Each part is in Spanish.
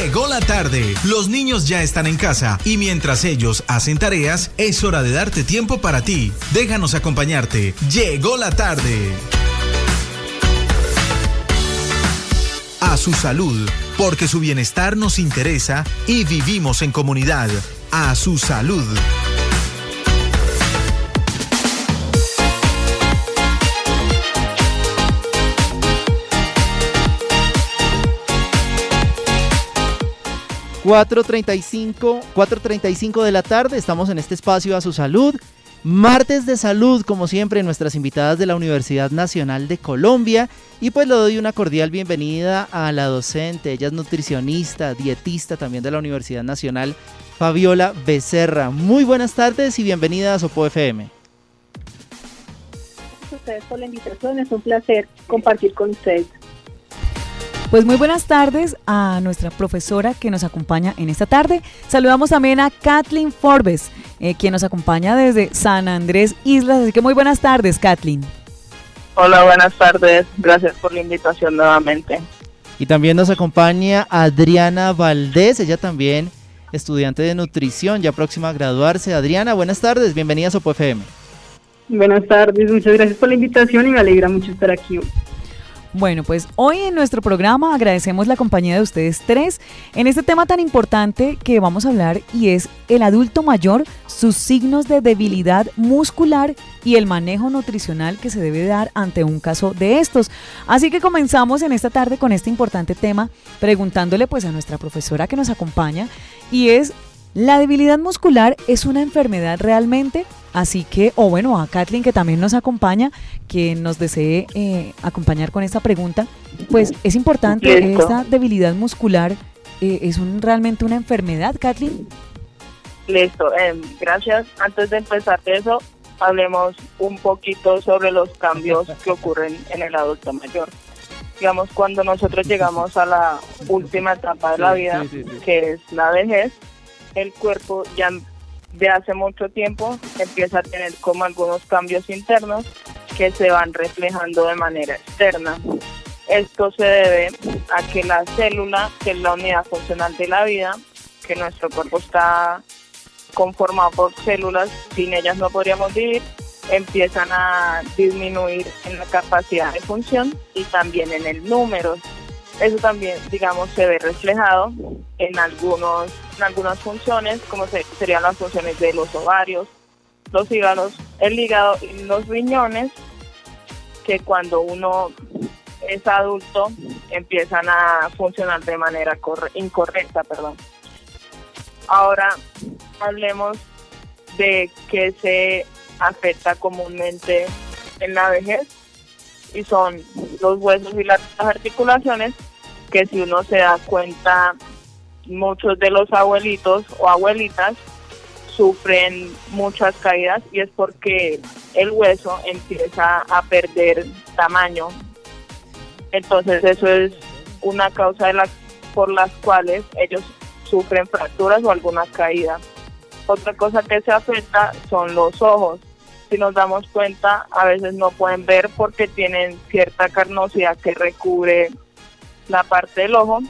Llegó la tarde, los niños ya están en casa y mientras ellos hacen tareas, es hora de darte tiempo para ti. Déjanos acompañarte. Llegó la tarde. A su salud, porque su bienestar nos interesa y vivimos en comunidad. A su salud. 4.35, 4.35 de la tarde, estamos en este espacio a su salud. Martes de salud, como siempre, nuestras invitadas de la Universidad Nacional de Colombia. Y pues le doy una cordial bienvenida a la docente, ella es nutricionista, dietista también de la Universidad Nacional, Fabiola Becerra. Muy buenas tardes y bienvenida a Sopo FM. Gracias a ustedes por la invitación, es un placer compartir con ustedes. Pues muy buenas tardes a nuestra profesora que nos acompaña en esta tarde. Saludamos también a Kathleen Forbes, eh, quien nos acompaña desde San Andrés Islas. Así que muy buenas tardes, Kathleen. Hola, buenas tardes. Gracias por la invitación nuevamente. Y también nos acompaña Adriana Valdés, ella también estudiante de nutrición, ya próxima a graduarse. Adriana, buenas tardes, bienvenida a Sopo FM. Buenas tardes, muchas gracias por la invitación y me alegra mucho estar aquí. Bueno, pues hoy en nuestro programa agradecemos la compañía de ustedes tres en este tema tan importante que vamos a hablar y es el adulto mayor, sus signos de debilidad muscular y el manejo nutricional que se debe dar ante un caso de estos. Así que comenzamos en esta tarde con este importante tema preguntándole pues a nuestra profesora que nos acompaña y es ¿La debilidad muscular es una enfermedad realmente? Así que, o bueno, a Kathleen que también nos acompaña, que nos desee eh, acompañar con esta pregunta, pues es importante, esta debilidad muscular eh, es un, realmente una enfermedad, Kathleen. Listo, em, gracias. Antes de empezar eso, hablemos un poquito sobre los cambios que ocurren en el adulto mayor. Digamos, cuando nosotros llegamos a la última etapa de la vida, que es la vejez, el cuerpo ya de hace mucho tiempo empieza a tener como algunos cambios internos que se van reflejando de manera externa. Esto se debe a que la célula, que es la unidad funcional de la vida, que nuestro cuerpo está conformado por células, sin ellas no podríamos vivir, empiezan a disminuir en la capacidad de función y también en el número eso también, digamos, se ve reflejado en, algunos, en algunas funciones, como serían las funciones de los ovarios, los hígados, el hígado y los riñones, que cuando uno es adulto empiezan a funcionar de manera incorrecta. Perdón. Ahora hablemos de qué se afecta comúnmente en la vejez y son los huesos y las articulaciones que si uno se da cuenta, muchos de los abuelitos o abuelitas sufren muchas caídas y es porque el hueso empieza a perder tamaño. Entonces eso es una causa de las por las cuales ellos sufren fracturas o alguna caída. Otra cosa que se afecta son los ojos. Si nos damos cuenta, a veces no pueden ver porque tienen cierta carnosidad que recubre la parte del ojo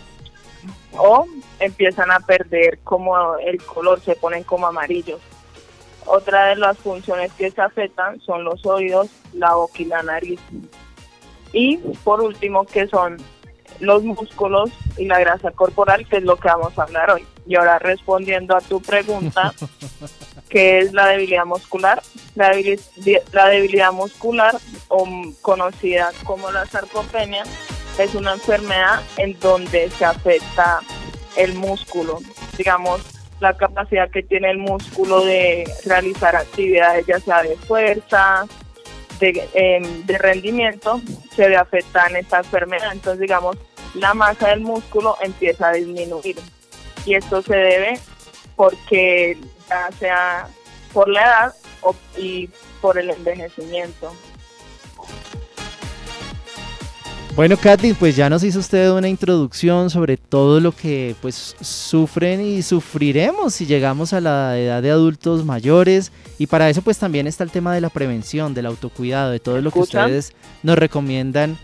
o empiezan a perder como el color, se ponen como amarillos. Otra de las funciones que se afectan son los oídos, la boca y la nariz. Y por último, que son los músculos y la grasa corporal, que es lo que vamos a hablar hoy. Y ahora respondiendo a tu pregunta, ¿qué es la debilidad muscular? La debilidad, la debilidad muscular, o conocida como la sarcopenia, es una enfermedad en donde se afecta el músculo, digamos, la capacidad que tiene el músculo de realizar actividades ya sea de fuerza, de, em, rendimiento, se ve afectada en esta enfermedad. Entonces, digamos, la masa del músculo empieza a disminuir. Y esto se debe porque ya sea por la edad o, y por el envejecimiento. Bueno, Katy, pues ya nos hizo usted una introducción sobre todo lo que pues sufren y sufriremos si llegamos a la edad de adultos mayores y para eso pues también está el tema de la prevención, del autocuidado, de todo lo que ustedes nos recomiendan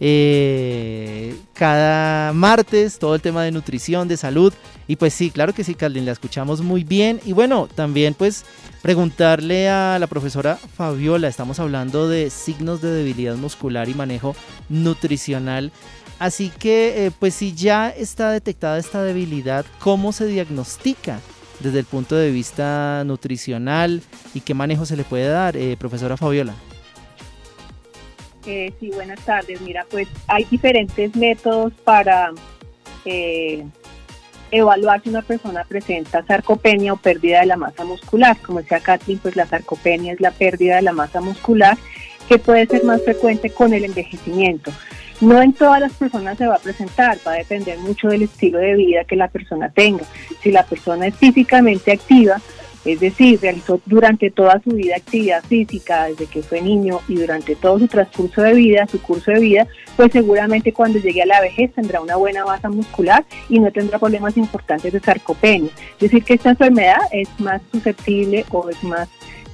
eh, cada martes, todo el tema de nutrición, de salud. Y pues sí, claro que sí, Carlin, la escuchamos muy bien. Y bueno, también pues preguntarle a la profesora Fabiola, estamos hablando de signos de debilidad muscular y manejo nutricional. Así que, eh, pues si ya está detectada esta debilidad, ¿cómo se diagnostica desde el punto de vista nutricional y qué manejo se le puede dar, eh, profesora Fabiola? Eh, sí, buenas tardes. Mira, pues hay diferentes métodos para evaluar si una persona presenta sarcopenia o pérdida de la masa muscular. Como decía Kathleen, pues la sarcopenia es la pérdida de la masa muscular que puede ser más frecuente con el envejecimiento. No en todas las personas se va a presentar, va a depender mucho del estilo de vida que la persona tenga. Si la persona es físicamente activa, es decir, realizó durante toda su vida actividad física, desde que fue niño y durante todo su transcurso de vida, su curso de vida, pues seguramente cuando llegue a la vejez tendrá una buena masa muscular y no tendrá problemas importantes de sarcopenia. Es decir, que esta enfermedad es más susceptible o es más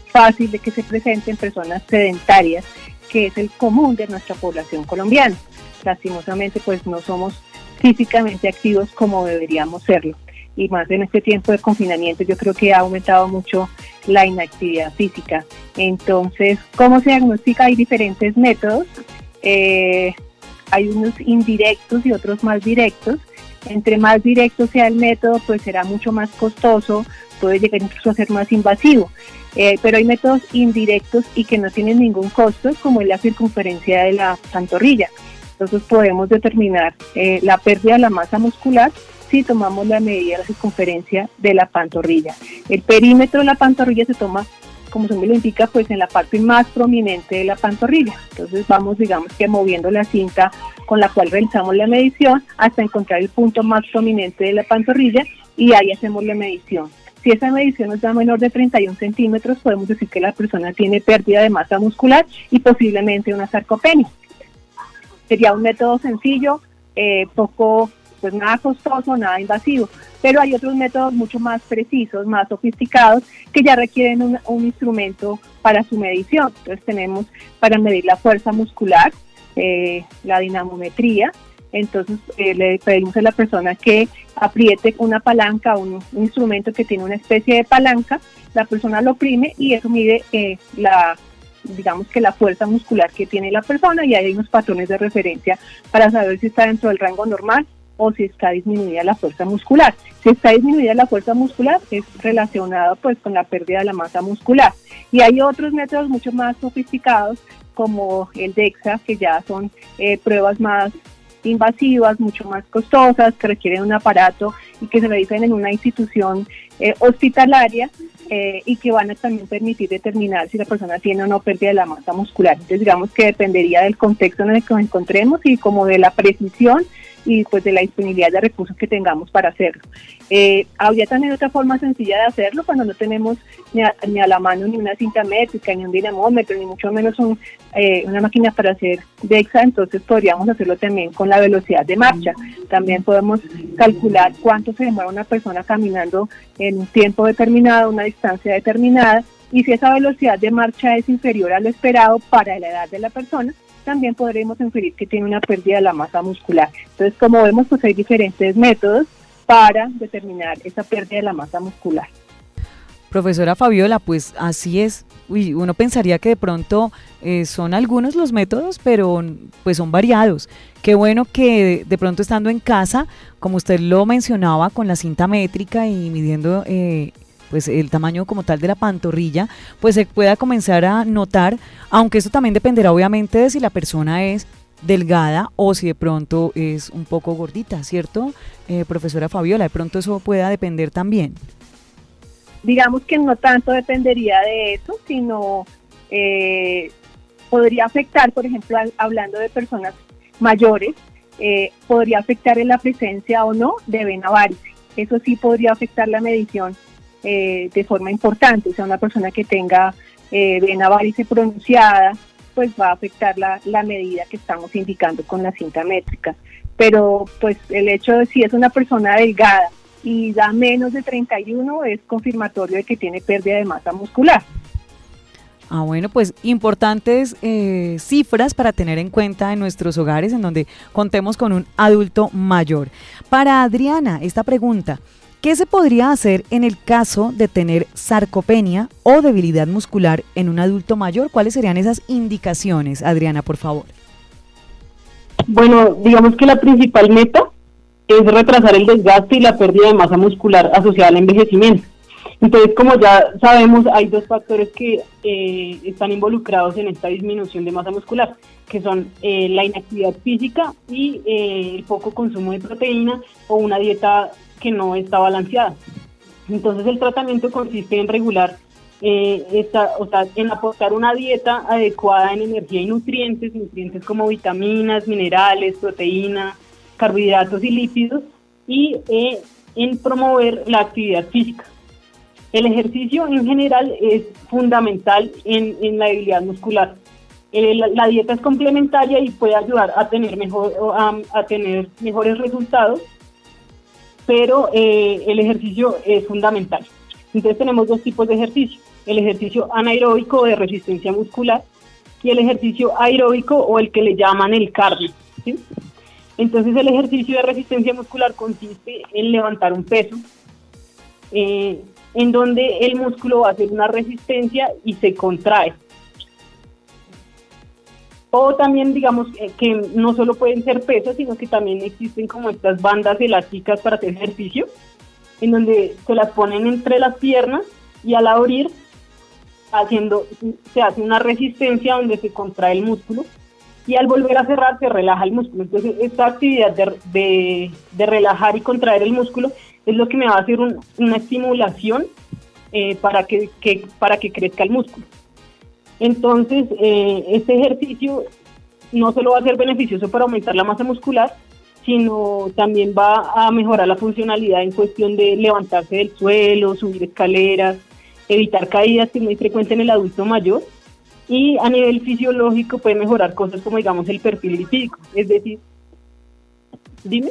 fácil de que se presente en personas sedentarias, que es el común de nuestra población colombiana lastimosamente pues no somos físicamente activos como deberíamos serlo. Y más en este tiempo de confinamiento yo creo que ha aumentado mucho la inactividad física. Entonces, ¿cómo se diagnostica? Hay diferentes métodos. Eh, hay unos indirectos y otros más directos. Entre más directo sea el método, pues será mucho más costoso, puede llegar incluso a ser más invasivo. Eh, pero hay métodos indirectos y que no tienen ningún costo, como es la circunferencia de la pantorrilla. Entonces podemos determinar eh, la pérdida de la masa muscular si tomamos la medida de la circunferencia de la pantorrilla. El perímetro de la pantorrilla se toma, como se me lo indica, pues en la parte más prominente de la pantorrilla. Entonces vamos, digamos que moviendo la cinta con la cual realizamos la medición hasta encontrar el punto más prominente de la pantorrilla y ahí hacemos la medición. Si esa medición nos da menor de 31 centímetros, podemos decir que la persona tiene pérdida de masa muscular y posiblemente una sarcopenia sería un método sencillo, eh, poco, pues nada costoso, nada invasivo. Pero hay otros métodos mucho más precisos, más sofisticados, que ya requieren un, instrumento para su medición. Entonces tenemos para medir la fuerza muscular, eh, la dinamometría. Entonces eh, le pedimos a la persona que apriete una palanca, un, un, instrumento que tiene una especie de palanca, la persona lo oprime y eso mide la digamos que la fuerza muscular que tiene la persona y hay unos patrones de referencia para saber si está dentro del rango normal o si está disminuida la fuerza muscular. Si está disminuida la fuerza muscular es relacionado pues con la pérdida de la masa muscular. Y hay otros métodos mucho más sofisticados como el DEXA, que ya son eh, pruebas más invasivas, mucho más costosas, que requieren un aparato y que se realizan en una institución eh, hospitalaria eh, y que van a también permitir determinar si la persona tiene o no pérdida de la masa muscular. Entonces digamos que dependería del contexto en el que nos encontremos y como de la precisión y pues de la disponibilidad de recursos que tengamos para hacerlo. Eh, habría también otra forma sencilla de hacerlo cuando no tenemos ni a, ni a la mano ni una cinta métrica, ni un dinamómetro, ni mucho menos un, eh, una máquina para hacer DEXA, entonces podríamos hacerlo también con la velocidad de marcha. También podemos calcular cuánto se demora una persona caminando en un tiempo determinado, una distancia determinada, y si esa velocidad de marcha es inferior a lo esperado para la edad de la persona, también podremos inferir que tiene una pérdida de la masa muscular. Entonces, como vemos, pues hay diferentes métodos para determinar esa pérdida de la masa muscular. Profesora Fabiola, pues así es. Uy, uno pensaría que de pronto eh, son algunos los métodos, pero pues son variados. Qué bueno que de pronto estando en casa, como usted lo mencionaba, con la cinta métrica y midiendo eh, pues el tamaño como tal de la pantorrilla, pues se pueda comenzar a notar, aunque eso también dependerá obviamente de si la persona es delgada o si de pronto es un poco gordita, ¿cierto? Eh, profesora Fabiola, de pronto eso pueda depender también. Digamos que no tanto dependería de eso, sino eh, podría afectar, por ejemplo, hablando de personas mayores, eh, podría afectar en la presencia o no de vena varice. Eso sí podría afectar la medición eh, de forma importante. O sea, una persona que tenga eh, vena varice pronunciada, pues va a afectar la, la medida que estamos indicando con la cinta métrica. Pero pues el hecho de si es una persona delgada y da menos de 31 es confirmatorio de que tiene pérdida de masa muscular. Ah, bueno, pues importantes eh, cifras para tener en cuenta en nuestros hogares en donde contemos con un adulto mayor. Para Adriana, esta pregunta, ¿qué se podría hacer en el caso de tener sarcopenia o debilidad muscular en un adulto mayor? ¿Cuáles serían esas indicaciones, Adriana, por favor? Bueno, digamos que la principal meta es retrasar el desgaste y la pérdida de masa muscular asociada al envejecimiento. Entonces, como ya sabemos, hay dos factores que eh, están involucrados en esta disminución de masa muscular, que son eh, la inactividad física y eh, el poco consumo de proteína o una dieta que no está balanceada. Entonces, el tratamiento consiste en regular, esta, o sea, en aportar una dieta adecuada en energía y nutrientes, nutrientes como vitaminas, minerales, proteínas, carbohidratos y lípidos, y en promover la actividad física. El ejercicio en general es fundamental en, la debilidad muscular. Eh, la, dieta es complementaria y puede ayudar a tener, mejor, a, tener mejores resultados, pero eh, el ejercicio es fundamental. Entonces tenemos dos tipos de ejercicio, el ejercicio anaeróbico de resistencia muscular y el ejercicio aeróbico o el que le llaman el cardio. Entonces el ejercicio de resistencia muscular consiste en levantar un peso, eh, en donde el músculo va a hacer una resistencia y se contrae. O también digamos que no solo pueden ser pesas, sino que también existen como estas bandas elásticas para hacer ejercicio, en donde se las ponen entre las piernas y al abrir haciendo, se hace una resistencia donde se contrae el músculo y al volver a cerrar se relaja el músculo. Entonces esta actividad de, de relajar y contraer el músculo es lo que me va a hacer una estimulación eh, para, que, para que crezca el músculo. Entonces, eh, este ejercicio no solo va a ser beneficioso para aumentar la masa muscular, sino también va a mejorar la funcionalidad en cuestión de levantarse del suelo, subir escaleras, evitar caídas, que es muy frecuente en el adulto mayor. Y a nivel fisiológico puede mejorar cosas como, digamos, el perfil lipídico. Es decir, dime.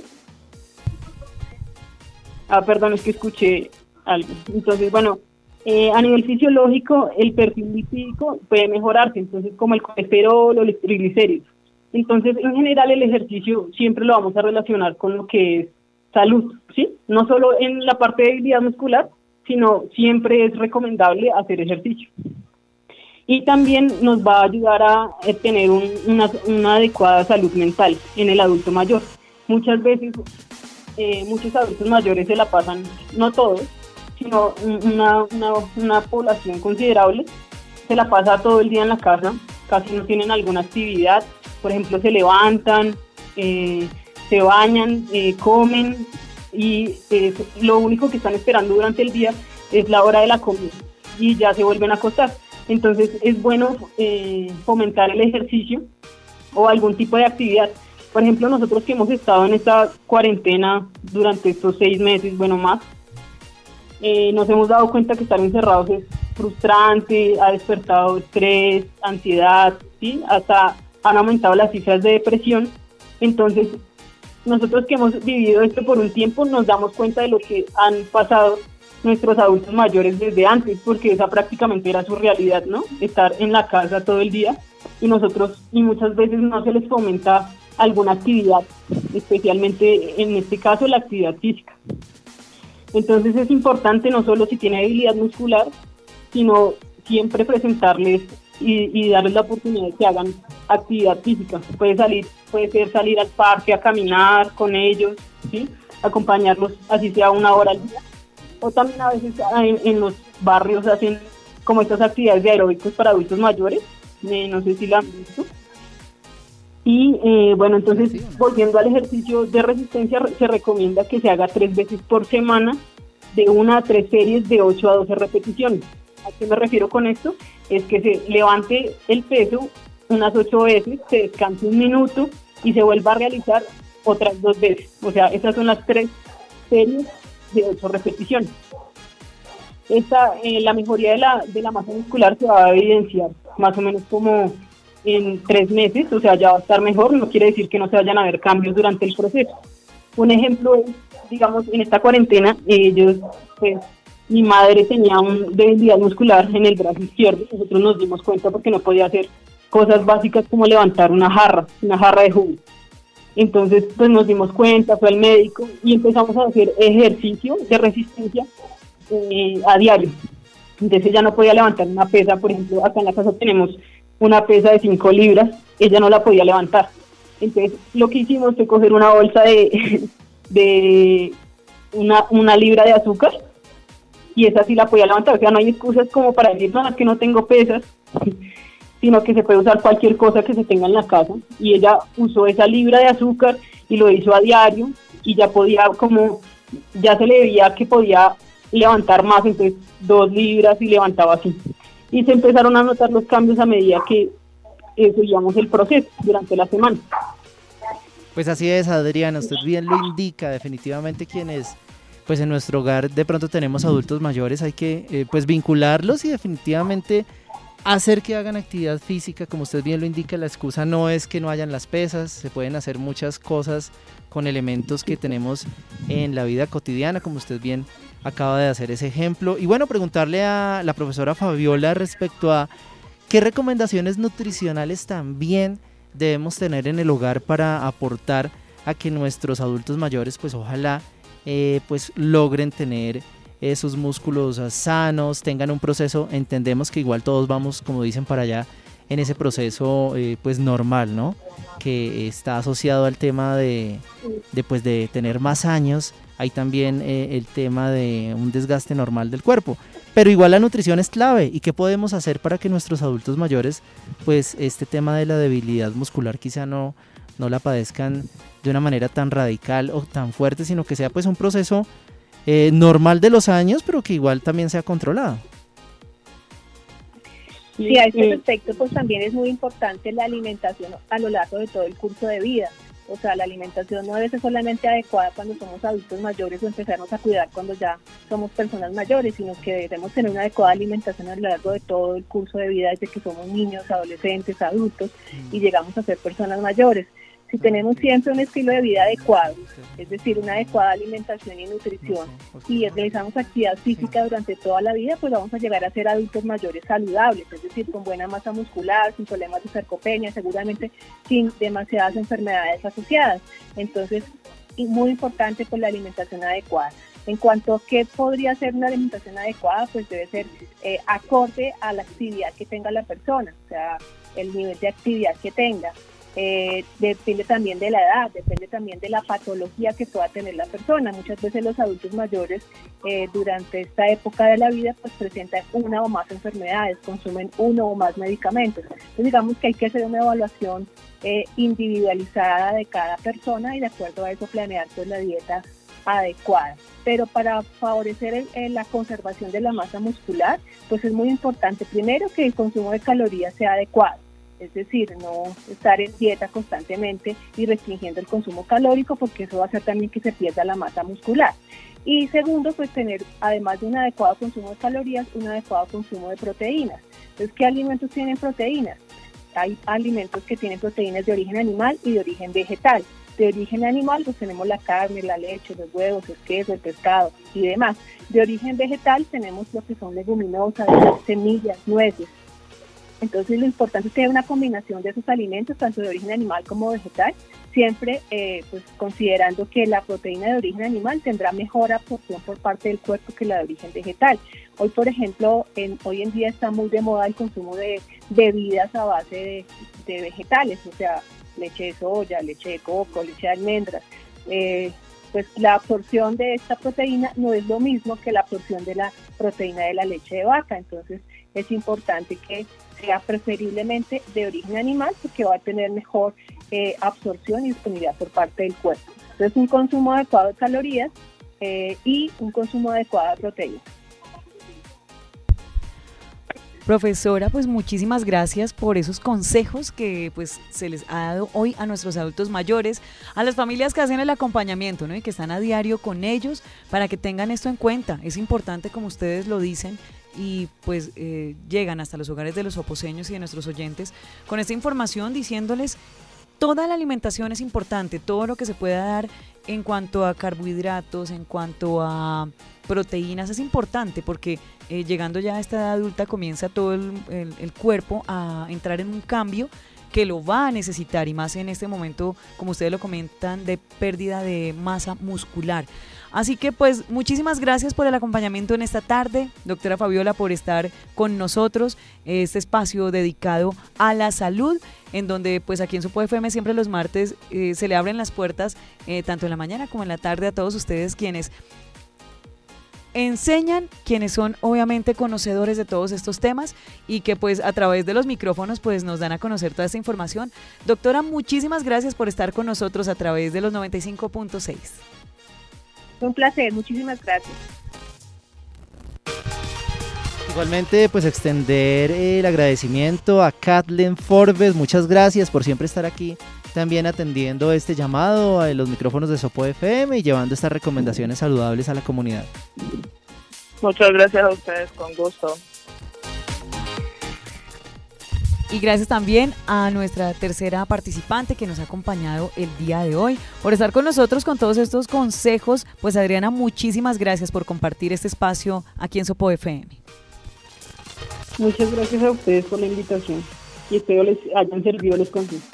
Ah, perdón, es que escuché algo. Entonces, bueno, eh, a nivel fisiológico, el perfil lipídico puede mejorarse, entonces como el colesterol o los triglicéridos. Entonces, en general, el ejercicio siempre lo vamos a relacionar con lo que es salud, ¿sí? No solo en la parte de debilidad muscular, sino siempre es recomendable hacer ejercicio. Y también nos va a ayudar a eh, tener una, una adecuada salud mental en el adulto mayor. Muchas veces eh, muchos adultos mayores se la pasan, no todos, sino una, una, población considerable, se la pasa todo el día en la casa, casi no tienen alguna actividad, por ejemplo, se levantan, eh, se bañan, eh, comen y lo único que están esperando durante el día es la hora de la comida y ya se vuelven a acostar. Entonces es bueno fomentar el ejercicio o algún tipo de actividad por ejemplo, nosotros que hemos estado en esta cuarentena durante estos seis meses, bueno, más, eh, nos hemos dado cuenta que estar encerrados es frustrante, ha despertado estrés, ansiedad, ¿sí? hasta han aumentado las cifras de depresión. Entonces, nosotros que hemos vivido esto por un tiempo nos damos cuenta de lo que han pasado nuestros adultos mayores desde antes, porque esa prácticamente era su realidad, ¿no? Estar en la casa todo el día y nosotros, y muchas veces no se les fomenta alguna actividad, especialmente en este caso la actividad física. Entonces es importante no solo si tiene debilidad muscular, sino siempre presentarles y, darles la oportunidad de que hagan actividad física. Puede salir, puede ser salir al parque a caminar con ellos, ¿sí? acompañarlos así sea una hora al día. O también a veces en, los barrios hacen como estas actividades de aeróbicos para adultos mayores. Eh, no sé si la han visto y eh, bueno, entonces volviendo al ejercicio de resistencia, se recomienda que se haga tres veces por semana de una a tres series de 8 a 12 repeticiones. ¿A qué me refiero con esto? Es que se levante el peso unas ocho veces, se descanse un minuto y se vuelva a realizar otras dos veces. O sea, esas son las tres series de ocho repeticiones. Esta, eh, la mejoría de la, de la masa muscular se va a evidenciar más o menos como en tres meses, o sea, ya va a estar mejor, no quiere decir que no se vayan a ver cambios durante el proceso. Un ejemplo es, digamos, en esta cuarentena, ellos pues mi madre tenía una debilidad muscular en el brazo izquierdo. Nosotros nos dimos cuenta porque no podía hacer cosas básicas como levantar una jarra, una jarra de jugo. Entonces, pues nos dimos cuenta, fue al médico y empezamos a hacer ejercicio de resistencia eh, a diario. Entonces ella no podía levantar una pesa, por ejemplo, acá en la casa tenemos una pesa de 5 libras, ella no la podía levantar. Entonces lo que hicimos fue coger una bolsa de, de una, una libra de azúcar y esa sí la podía levantar. O sea, no hay excusas como para decir, no, es que no tengo pesas, sino que se puede usar cualquier cosa que se tenga en la casa. Y ella usó esa libra de azúcar y lo hizo a diario y ya podía como, ya se le veía que podía levantar más, entonces dos libras y levantaba así. Y se empezaron a notar los cambios a medida que eh, seguíamos el proceso durante la semana. Pues así es, Adriana, usted bien lo indica, definitivamente quienes pues en nuestro hogar de pronto tenemos adultos mayores, hay que eh, pues vincularlos y definitivamente hacer que hagan actividad física, como usted bien lo indica, la excusa no es que no hayan las pesas, se pueden hacer muchas cosas con elementos que tenemos en la vida cotidiana, como usted bien acaba de hacer ese ejemplo. Y bueno, preguntarle a la profesora Fabiola respecto a qué recomendaciones nutricionales también debemos tener en el hogar para aportar a que nuestros adultos mayores pues ojalá eh, pues logren tener esos músculos sanos, tengan un proceso, entendemos que igual todos vamos, como dicen para allá, en ese proceso eh, pues normal, ¿no? Que está asociado al tema de, de, pues, de tener más años, hay también eh, el tema de un desgaste normal del cuerpo. Pero igual la nutrición es clave. ¿Y qué podemos hacer para que nuestros adultos mayores, pues este tema de la debilidad muscular quizá no, no la padezcan de una manera tan radical o tan fuerte, sino que sea pues un proceso eh, normal de los años, pero que igual también sea controlado. Sí, a ese respecto, pues también es muy importante la alimentación a lo largo de todo el curso de vida. O sea, la alimentación no debe ser solamente adecuada cuando somos adultos mayores o empezarnos a cuidar cuando ya somos personas mayores, sino que debemos tener una adecuada alimentación a lo largo de todo el curso de vida, desde que somos niños, adolescentes, adultos y llegamos a ser personas mayores. Si tenemos siempre un estilo de vida adecuado, es decir, una adecuada alimentación y nutrición, y realizamos actividad física durante toda la vida, pues vamos a llegar a ser adultos mayores saludables, es decir, con buena masa muscular, sin problemas de sarcopenia, seguramente sin demasiadas enfermedades asociadas. Entonces, muy importante pues la alimentación adecuada. En cuanto a qué podría ser una alimentación adecuada, pues debe ser eh, acorde a la actividad que tenga la persona, o sea, el nivel de actividad que tenga. Eh, depende también de la edad, depende también de la patología que pueda tener la persona. Muchas veces los adultos mayores eh, durante esta época de la vida pues presentan una o más enfermedades, consumen uno o más medicamentos. Entonces digamos que hay que hacer una evaluación eh, individualizada de cada persona y de acuerdo a eso planear pues la dieta adecuada. Pero para favorecer la conservación de la masa muscular, pues es muy importante primero que el consumo de calorías sea adecuado es decir, no estar en dieta constantemente y restringiendo el consumo calórico porque eso va a hacer también que se pierda la masa muscular. Y segundo, pues tener, además de un adecuado consumo de calorías, un adecuado consumo de proteínas. Entonces, ¿qué alimentos tienen proteínas? Hay alimentos que tienen proteínas de origen animal y de origen vegetal. De origen animal, pues tenemos la carne, la leche, los huevos, el queso, el pescado y demás. De origen vegetal tenemos lo que son leguminosas, semillas, nueces, entonces lo importante es tener una combinación de esos alimentos, tanto de origen animal como vegetal, siempre eh, pues considerando que la proteína de origen animal tendrá mejor absorción por parte del cuerpo que la de origen vegetal. Hoy, por ejemplo, en, hoy en día está muy de moda el consumo de bebidas a base de, vegetales, o sea, leche de soya, leche de coco, leche de almendras. Eh, pues la absorción de esta proteína no es lo mismo que la absorción de la proteína de la leche de vaca. Entonces es importante que sea preferiblemente de origen animal porque va a tener mejor eh, absorción y disponibilidad por parte del cuerpo. Entonces un consumo adecuado de calorías eh, y un consumo adecuado de proteínas. Profesora, pues muchísimas gracias por esos consejos que pues se les ha dado hoy a nuestros adultos mayores, a las familias que hacen el acompañamiento, ¿no? Y que están a diario con ellos para que tengan esto en cuenta. Es importante, como ustedes lo dicen, y pues eh, llegan hasta los hogares de los oposeños y de nuestros oyentes con esta información diciéndoles toda la alimentación es importante, todo lo que se pueda dar en cuanto a carbohidratos, en cuanto a proteínas es importante porque eh, llegando ya a esta edad adulta comienza todo el, el cuerpo a entrar en un cambio que lo va a necesitar y más en este momento, como ustedes lo comentan, de pérdida de masa muscular. Así que pues muchísimas gracias por el acompañamiento en esta tarde, doctora Fabiola, por estar con nosotros, este espacio dedicado a la salud, en donde pues aquí en Supo FM siempre los martes eh, se le abren las puertas, eh, tanto en la mañana como en la tarde, a todos ustedes quienes enseñan quienes son obviamente conocedores de todos estos temas y que pues a través de los micrófonos pues nos dan a conocer toda esta información. Doctora, muchísimas gracias por estar con nosotros a través de los 95.6. Un placer, muchísimas gracias. Igualmente, pues extender el agradecimiento a Kathleen Forbes. Muchas gracias por siempre estar aquí también atendiendo este llamado a los micrófonos de Sopo FM y llevando estas recomendaciones saludables a la comunidad. Muchas gracias a ustedes, con gusto. Y gracias también a nuestra tercera participante que nos ha acompañado el día de hoy por estar con nosotros con todos estos consejos. Pues Adriana, muchísimas gracias por compartir este espacio aquí en Sopo FM. Muchas gracias a ustedes por la invitación y espero les hayan servido los consejos.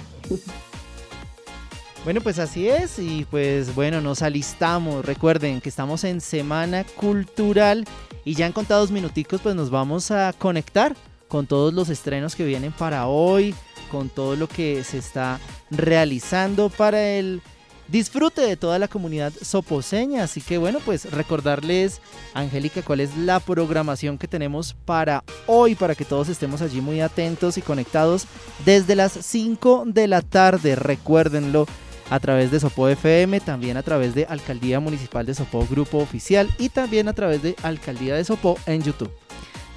Bueno, pues así es y pues bueno, nos alistamos. Recuerden que estamos en Semana Cultural y ya en contados minuticos pues nos vamos a conectar con todos los estrenos que vienen para hoy, con todo lo que se está realizando para el disfrute de toda la comunidad soposeña. Así que bueno, pues recordarles, Angélica, cuál es la programación que tenemos para hoy, para que todos estemos allí muy atentos y conectados desde las 5 de la tarde. Recuérdenlo a través de Sopo FM, también a través de Alcaldía Municipal de Sopo Grupo Oficial y también a través de Alcaldía de Sopo en YouTube.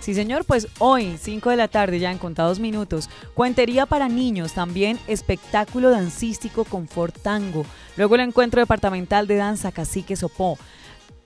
Sí, señor, pues hoy, 5 de la tarde, ya en contados minutos, cuentería para niños, también espectáculo dancístico con Tango, luego el encuentro departamental de danza Cacique Sopó.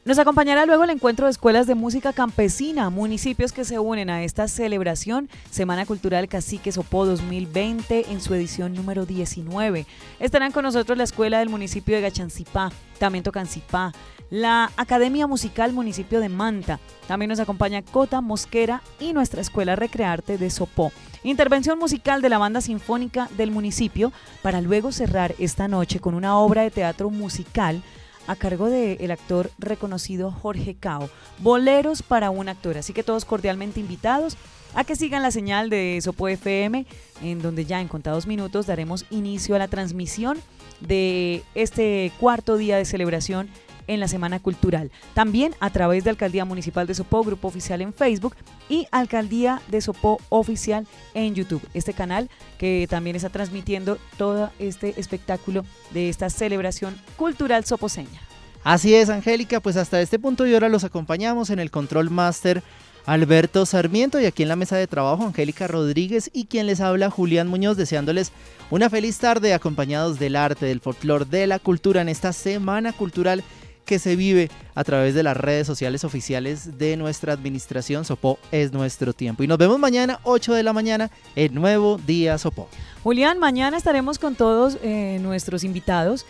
Nos acompañará luego el encuentro de escuelas de música campesina, municipios que se unen a esta celebración, Semana Cultural Cacique Sopó 2020 en su edición número 19. Estarán con nosotros la escuela del municipio de Gachancipá, también Tocancipá, la Academia Musical Municipio de Manta. También nos acompaña Cota Mosquera y nuestra Escuela Recrearte de Sopó. Intervención musical de la banda sinfónica del municipio para luego cerrar esta noche con una obra de teatro musical a cargo del actor reconocido Jorge Cao. Boleros para un actor. Así que todos cordialmente invitados a que sigan la señal de Sopo FM, en donde ya en contados minutos daremos inicio a la transmisión de este cuarto día de celebración en la Semana Cultural. También a través de Alcaldía Municipal de Sopó, Grupo Oficial en Facebook y Alcaldía de Sopó Oficial en YouTube. Este canal que también está transmitiendo todo este espectáculo de esta celebración cultural soposeña. Así es, Angélica, pues hasta este punto y ahora los acompañamos en el Control Master Alberto Sarmiento y aquí en la mesa de trabajo Angélica Rodríguez y quien les habla Julián Muñoz deseándoles una feliz tarde acompañados del arte, del folclor, de la cultura en esta semana cultural que se vive a través de las redes sociales oficiales de nuestra administración. Sopó es nuestro tiempo. Y nos vemos mañana, 8 de la mañana, en Nuevo Día Sopó. Julián, mañana estaremos con todos eh, nuestros invitados.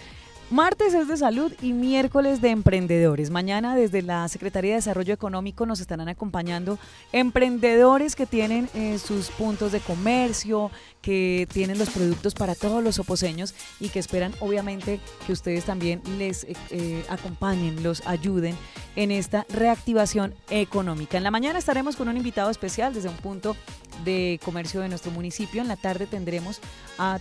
Martes es de salud y miércoles de emprendedores. Mañana desde la Secretaría de Desarrollo Económico nos estarán acompañando emprendedores que tienen eh, sus puntos de comercio, que tienen los productos para todos los oposeños y que esperan obviamente que ustedes también les eh, eh, acompañen, los ayuden en esta reactivación económica. En la mañana estaremos con un invitado especial desde un punto de comercio de nuestro municipio. En la tarde tendremos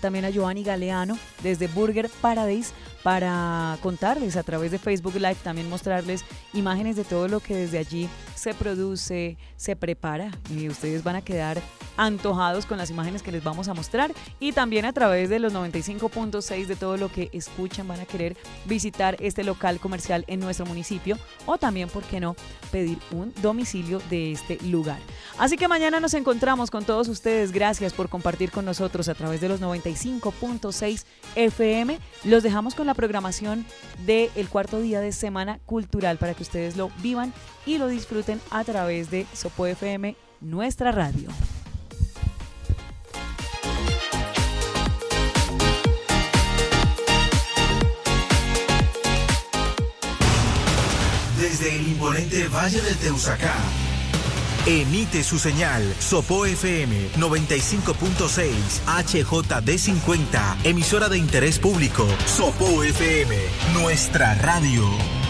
también a Giovanni Galeano desde Burger Paradise para contarles a través de Facebook Live, también mostrarles imágenes de todo lo que desde allí se produce, se prepara y ustedes van a quedar antojados con las imágenes que les vamos a mostrar y también a través de los 95.6 de todo lo que escuchan van a querer visitar este local comercial en nuestro municipio o también, ¿por qué no?, pedir un domicilio de este lugar. Así que mañana nos encontramos con todos ustedes. Gracias por compartir con nosotros a través de los 95.6 FM. Los dejamos con la programación del el cuarto día de Semana Cultural para que ustedes lo vivan y lo disfruten a través de Sopo FM, nuestra radio. Desde el imponente Valle del Teusacá. Emite su señal Sopo FM 95.6 HD50, emisora de interés público. Sopo FM, nuestra radio.